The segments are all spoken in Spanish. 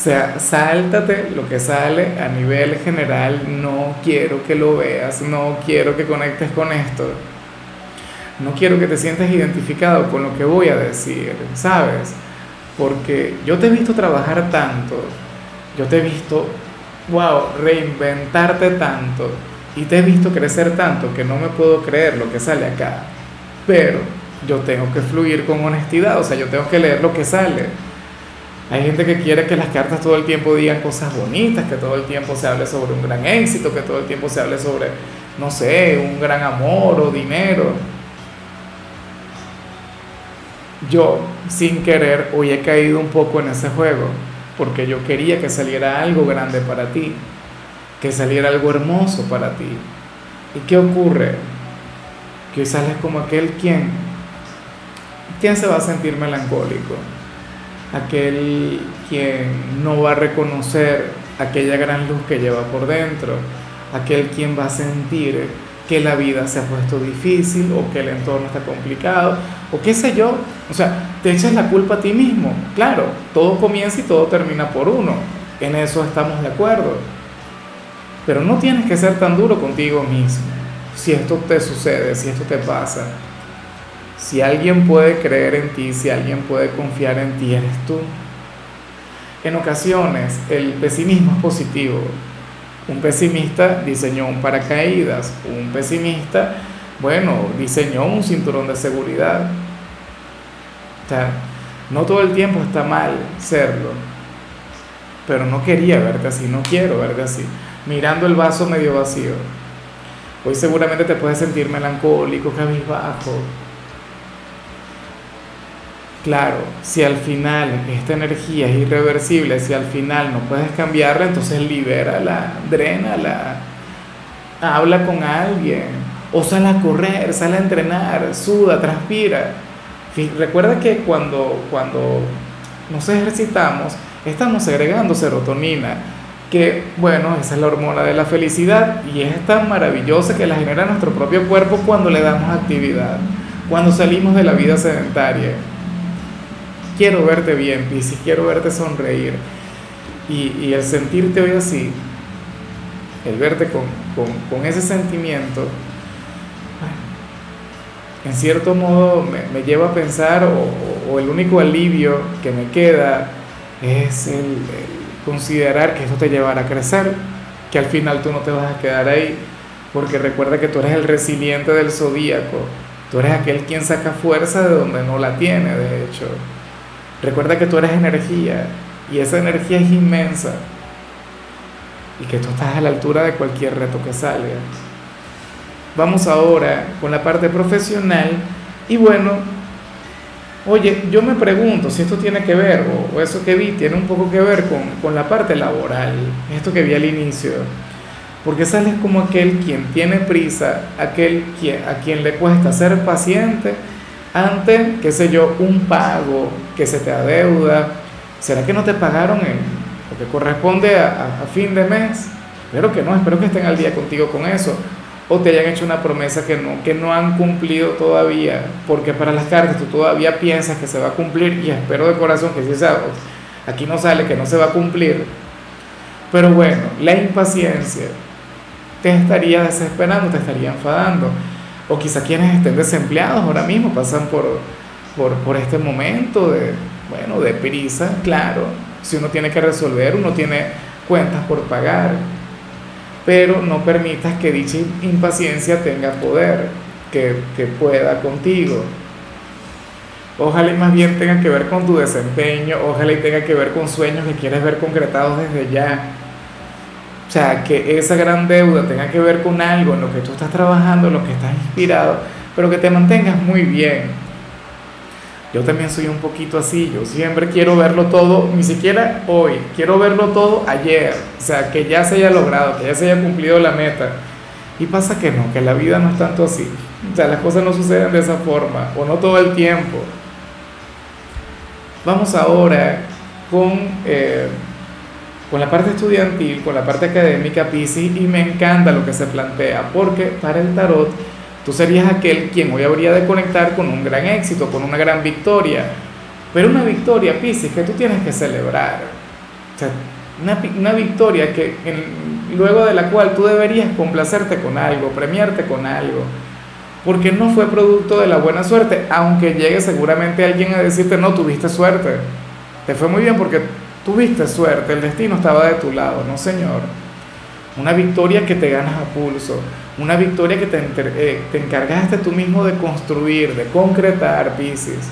o sea, sáltate lo que sale a nivel general, no quiero que lo veas, no quiero que conectes con esto, no quiero que te sientas identificado con lo que voy a decir, ¿sabes? Porque yo te he visto trabajar tanto, yo te he visto, wow, reinventarte tanto y te he visto crecer tanto que no me puedo creer lo que sale acá, pero yo tengo que fluir con honestidad, o sea, yo tengo que leer lo que sale hay gente que quiere que las cartas todo el tiempo digan cosas bonitas, que todo el tiempo se hable sobre un gran éxito, que todo el tiempo se hable sobre, no sé, un gran amor o dinero. Yo, sin querer, hoy he caído un poco en ese juego, porque yo quería que saliera algo grande para ti, que saliera algo hermoso para ti. ¿Y qué ocurre? Que hoy sales como aquel quien, ¿quién se va a sentir melancólico? Aquel quien no va a reconocer aquella gran luz que lleva por dentro, aquel quien va a sentir que la vida se ha puesto difícil o que el entorno está complicado o qué sé yo. O sea, te echas la culpa a ti mismo. Claro, todo comienza y todo termina por uno. En eso estamos de acuerdo. Pero no tienes que ser tan duro contigo mismo. Si esto te sucede, si esto te pasa, si alguien puede creer en ti, si alguien puede confiar en ti, eres tú. En ocasiones el pesimismo es positivo. Un pesimista diseñó un paracaídas, un pesimista, bueno, diseñó un cinturón de seguridad. No todo el tiempo está mal serlo, pero no quería verte así, no quiero verte así, mirando el vaso medio vacío. Hoy seguramente te puedes sentir melancólico, cabizbajo, Claro, si al final esta energía es irreversible, si al final no puedes cambiarla, entonces libérala, drénala, habla con alguien, o sale a correr, sale a entrenar, suda, transpira. Recuerda que cuando, cuando nos ejercitamos, estamos segregando serotonina, que bueno, esa es la hormona de la felicidad y es tan maravillosa que la genera nuestro propio cuerpo cuando le damos actividad, cuando salimos de la vida sedentaria quiero verte bien, Piscis, quiero verte sonreír. Y, el sentirte hoy así, el verte con, ese sentimiento, en cierto modo me, lleva a pensar, o, el único alivio que me queda es el, considerar que esto te llevará a crecer, que al final tú no te vas a quedar ahí, porque recuerda que tú eres el resiliente del zodíaco, tú eres aquel quien saca fuerza de donde no la tiene, de hecho. Recuerda que tú eres energía y esa energía es inmensa y que tú estás a la altura de cualquier reto que salga. Vamos ahora con la parte profesional y bueno, oye, yo me pregunto si esto tiene que ver, o, eso que vi tiene un poco que ver con, con la parte laboral, esto que vi al inicio, porque sales como aquel quien tiene prisa, aquel quien, a quien le cuesta ser paciente ante, qué sé yo, un pago que se te adeuda, ¿será que no te pagaron en lo que corresponde a, fin de mes? Espero que no, espero que estén al día contigo con eso. O te hayan hecho una promesa que no, que no han cumplido todavía, porque para las cartas tú todavía piensas que se va a cumplir y espero de corazón que sí sea. Aquí no sale que no se va a cumplir. Pero bueno, la impaciencia te estaría desesperando, te estaría enfadando o quizá quienes estén desempleados ahora mismo pasan por, por, este momento de, bueno, de prisa, claro, si uno tiene que resolver, uno tiene cuentas por pagar, pero no permitas que dicha impaciencia tenga poder, que, que pueda contigo. Ojalá y más bien tenga que ver con tu desempeño, ojalá y tenga que ver con sueños que quieres ver concretados desde ya o sea, que esa gran deuda tenga que ver con algo en lo que tú estás trabajando, en lo que estás inspirado, pero que te mantengas muy bien. Yo también soy un poquito así, yo siempre quiero verlo todo, ni siquiera hoy, quiero verlo todo ayer, o sea, que ya se haya logrado, que ya se haya cumplido la meta. Y pasa que no, que la vida no es tanto así, o sea, las cosas no suceden de esa forma, o no todo el tiempo. Vamos ahora con, eh, con la parte estudiantil, con la parte académica, Pisces, y me encanta lo que se plantea, porque para el tarot Tú serías aquel quien hoy habría de conectar con un gran éxito, con una gran victoria. Pero una victoria, Pisces, que tú tienes que celebrar. Una, una victoria que luego de la cual tú deberías complacerte con algo, premiarte con algo. Porque no fue producto de la buena suerte, aunque llegue seguramente alguien a decirte, no, tuviste suerte. Te fue muy bien porque tuviste suerte, el destino estaba de tu lado, no señor. Una victoria que te ganas a pulso, una victoria que te, eh, te encargaste tú mismo de construir, de concretar, Pisces.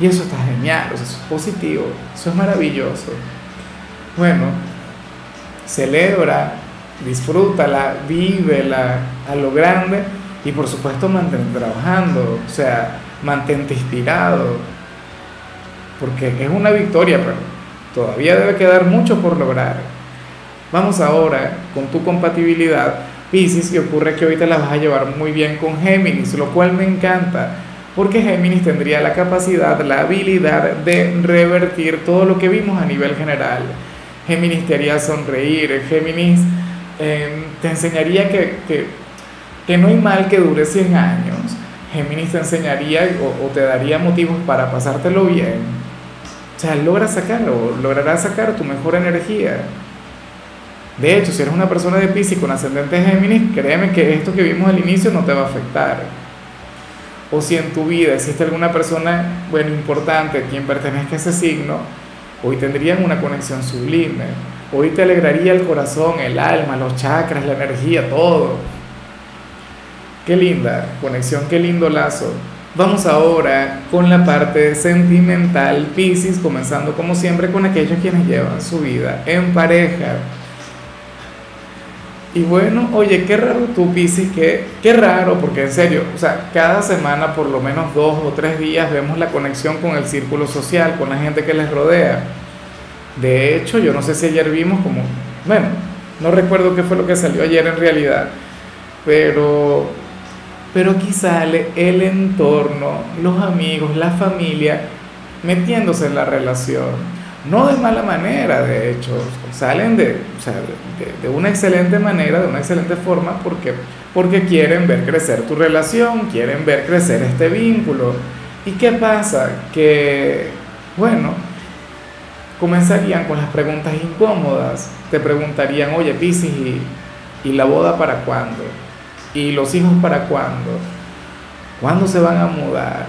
Y eso está genial, eso es positivo, eso es maravilloso. Bueno, celebra, disfrútala, vívela a lo grande y por supuesto mantente trabajando, o sea, mantente inspirado, porque es una victoria, pero todavía debe quedar mucho por lograr. Vamos ahora con tu compatibilidad Pisces y ocurre que hoy te la vas a llevar muy bien con Géminis, lo cual me encanta, porque Géminis tendría la capacidad, la habilidad de revertir todo lo que vimos a nivel general. Géminis te haría sonreír, Géminis em, te enseñaría que, que, que, no hay mal que dure 100 años, Géminis te enseñaría o, o te daría motivos para pasártelo bien. Sea, logra sacarlo, lograrás sacar tu mejor energía. De hecho, si eres una persona de Pisces con ascendente Géminis, créeme que esto que vimos al inicio no te va a afectar. O si en tu vida existe alguna persona, bueno, importante, quien pertenezca a ese signo, hoy tendrían una conexión sublime. Hoy te alegraría el corazón, el alma, los chakras, la energía, todo. Qué linda conexión, qué lindo lazo. Vamos ahora con la parte sentimental, Pisces, comenzando como siempre con aquellos quienes llevan su vida en pareja. Y bueno, oye, qué raro tú, Pisces, qué, qué raro, porque en serio, o sea, cada semana por lo menos dos o tres días vemos la conexión con el círculo social, con la gente que les rodea. De hecho, yo no sé si ayer vimos como, bueno, no recuerdo qué fue lo que salió ayer en realidad, pero, pero sale el entorno, los amigos, la familia, metiéndose en la relación no de mala manera, de hecho, salen de, de, una excelente manera, de una excelente forma, porque, porque quieren ver crecer tu relación, quieren ver crecer este vínculo. ¿Y qué pasa? Que, bueno, comenzarían con las preguntas incómodas. Te preguntarían, oye, Piscis, ¿y, ¿y la boda para cuándo? ¿Y los hijos para cuándo? ¿Cuándo se van a mudar?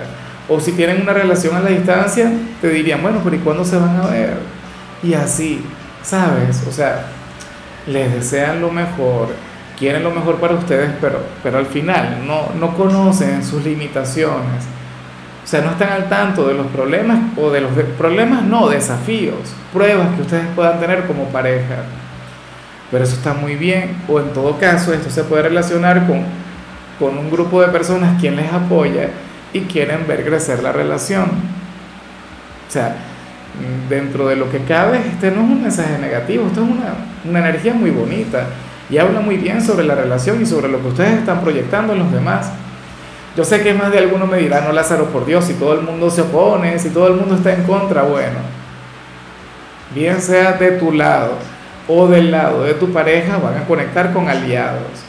O si tienen una relación a la distancia, te dirían, bueno, pero ¿y cuándo se van a ver? Y así, ¿sabes? O sea, les desean lo mejor, quieren lo mejor para ustedes, pero, pero al final no, no conocen sus limitaciones. O sea, no están al tanto de los problemas o de los problemas, no, desafíos, pruebas que ustedes puedan tener como pareja. Pero eso está muy bien. O en todo caso, esto se puede relacionar con, con un grupo de personas quien les apoya y quieren ver crecer la relación. O sea, dentro de lo que cabe, este no es un mensaje negativo, esto es una, una energía muy bonita y habla muy bien sobre la relación y sobre lo que ustedes están proyectando en los demás. Yo sé que más de alguno me no Lázaro, por Dios, si todo el mundo se opone, si todo el mundo está en contra, bueno, bien sea de tu lado o del lado de tu pareja, van a conectar con aliados.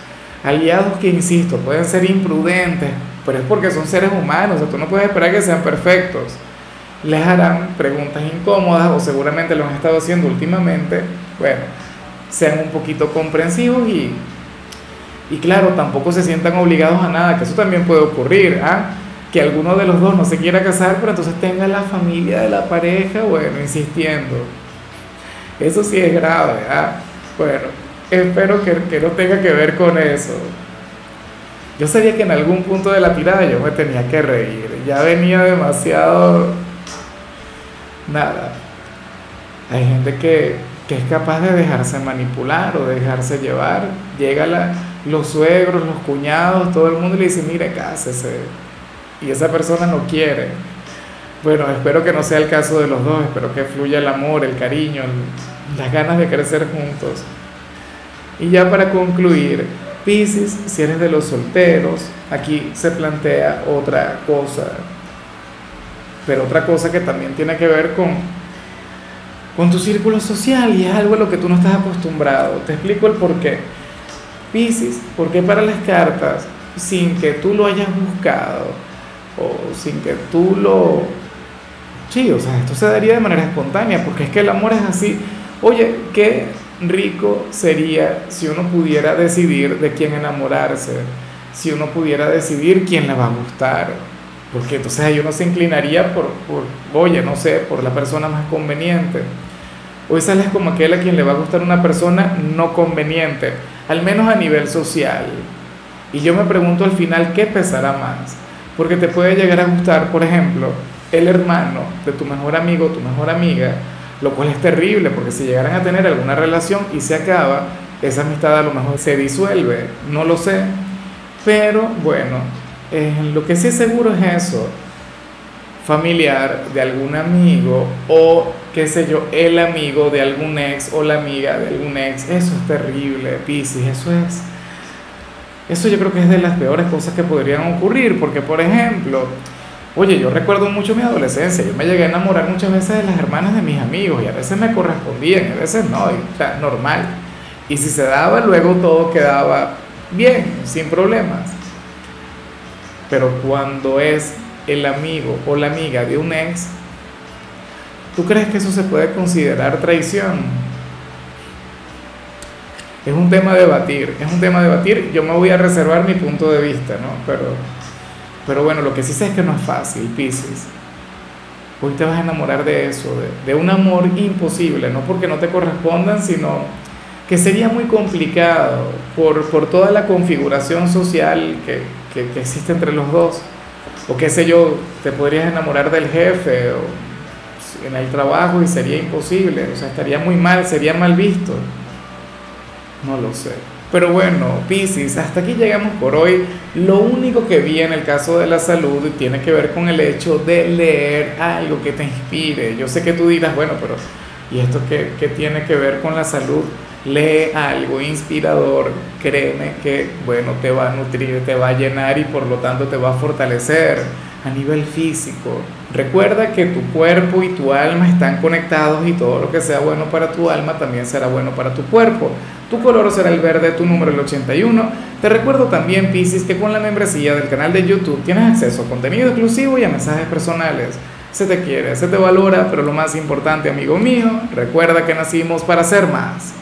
Aliados que, insisto, pueden ser imprudentes, pero es porque son seres humanos, o tú no puedes esperar que sean perfectos. Les harán preguntas incómodas o seguramente lo han estado haciendo últimamente, bueno, sean un poquito comprensivos y, y claro, tampoco se sientan obligados a nada, que eso también puede ocurrir, ¿ah? que alguno de los dos no se quiera casar, pero entonces tenga la familia de la pareja, bueno, insistiendo. Eso sí es grave, ¿ah? Bueno, espero que, que no tenga que ver con eso. Yo sabía que en algún punto de la tirada yo me tenía que reír. Ya venía demasiado... Nada. Hay gente que, es capaz de dejarse manipular o dejarse llevar. Llega la, los suegros, los cuñados, todo el mundo le dice, mire, cásese. Y esa persona no quiere. Bueno, espero que no sea el caso de los dos, espero que fluya el amor, el cariño, las ganas de crecer juntos. Y ya para concluir, Piscis, si eres de los solteros, aquí se plantea otra cosa, pero otra cosa que también tiene que ver con, con tu círculo social y es algo a lo que tú no estás acostumbrado. Te explico el por qué. Piscis, ¿por qué para las cartas, sin que tú lo hayas buscado o sin que tú lo... Sí, o sea, esto se daría de manera espontánea, porque es que el amor es así. Oye, qué rico sería si uno pudiera decidir de quién enamorarse, si uno pudiera decidir quién le va a gustar, porque entonces ahí uno se inclinaría por, por, oye, no sé, por la persona más conveniente. Hoy sales como aquel a quien le va a gustar una persona no conveniente, al menos a nivel social. Y yo me pregunto al final, ¿qué pesará más? Porque te puede llegar a gustar, por ejemplo, el hermano de tu mejor amigo, tu mejor amiga, lo cual es terrible, porque si llegaran a tener alguna relación y se acaba, esa amistad a lo mejor se disuelve, no lo sé. Pero bueno, eh, lo que sí es seguro es eso, familiar de algún amigo o qué sé yo, el amigo de algún ex o la amiga de algún ex, eso es terrible, Piscis, eso es... Eso yo creo que es de las peores cosas que podrían ocurrir, porque por ejemplo, oye, yo recuerdo mucho mi adolescencia, yo me llegué a enamorar muchas veces de las hermanas de mis amigos y a veces me correspondían, a veces no, o sea, normal. Y si se daba, luego todo quedaba bien, sin problemas. Pero cuando es el amigo o la amiga de un ex, ¿tú crees que eso se puede considerar traición? Es un tema a debatir, es un tema a debatir. Yo me voy a reservar mi punto de vista, ¿no? Pero, pero bueno, lo que sí sé es que no es fácil, Pisces. Hoy te vas a enamorar de eso, de, un amor imposible, no porque no te correspondan, sino que sería muy complicado por, por toda la configuración social que, que, que existe entre los dos. O qué sé yo, te podrías enamorar del jefe o en el trabajo y sería imposible, o sea, estaría muy mal, sería mal visto. No lo sé. Pero bueno, Piscis, hasta aquí llegamos por hoy. Lo único que vi en el caso de la salud tiene que ver con el hecho de leer algo que te inspire. Yo sé que tú dirás, bueno, pero ¿y esto qué, qué tiene que ver con la salud? Lee algo inspirador, créeme que, bueno, te va a nutrir, te va a llenar y por lo tanto te va a fortalecer a nivel físico. Recuerda que tu cuerpo y tu alma están conectados y todo lo que sea bueno para tu alma también será bueno para tu cuerpo. Tu color será el verde, tu número el 81. Te recuerdo también, Piscis, que con la membresía del canal de YouTube tienes acceso a contenido exclusivo y a mensajes personales. Se te quiere, se te valora, pero lo más importante, amigo mío, recuerda que nacimos para ser más.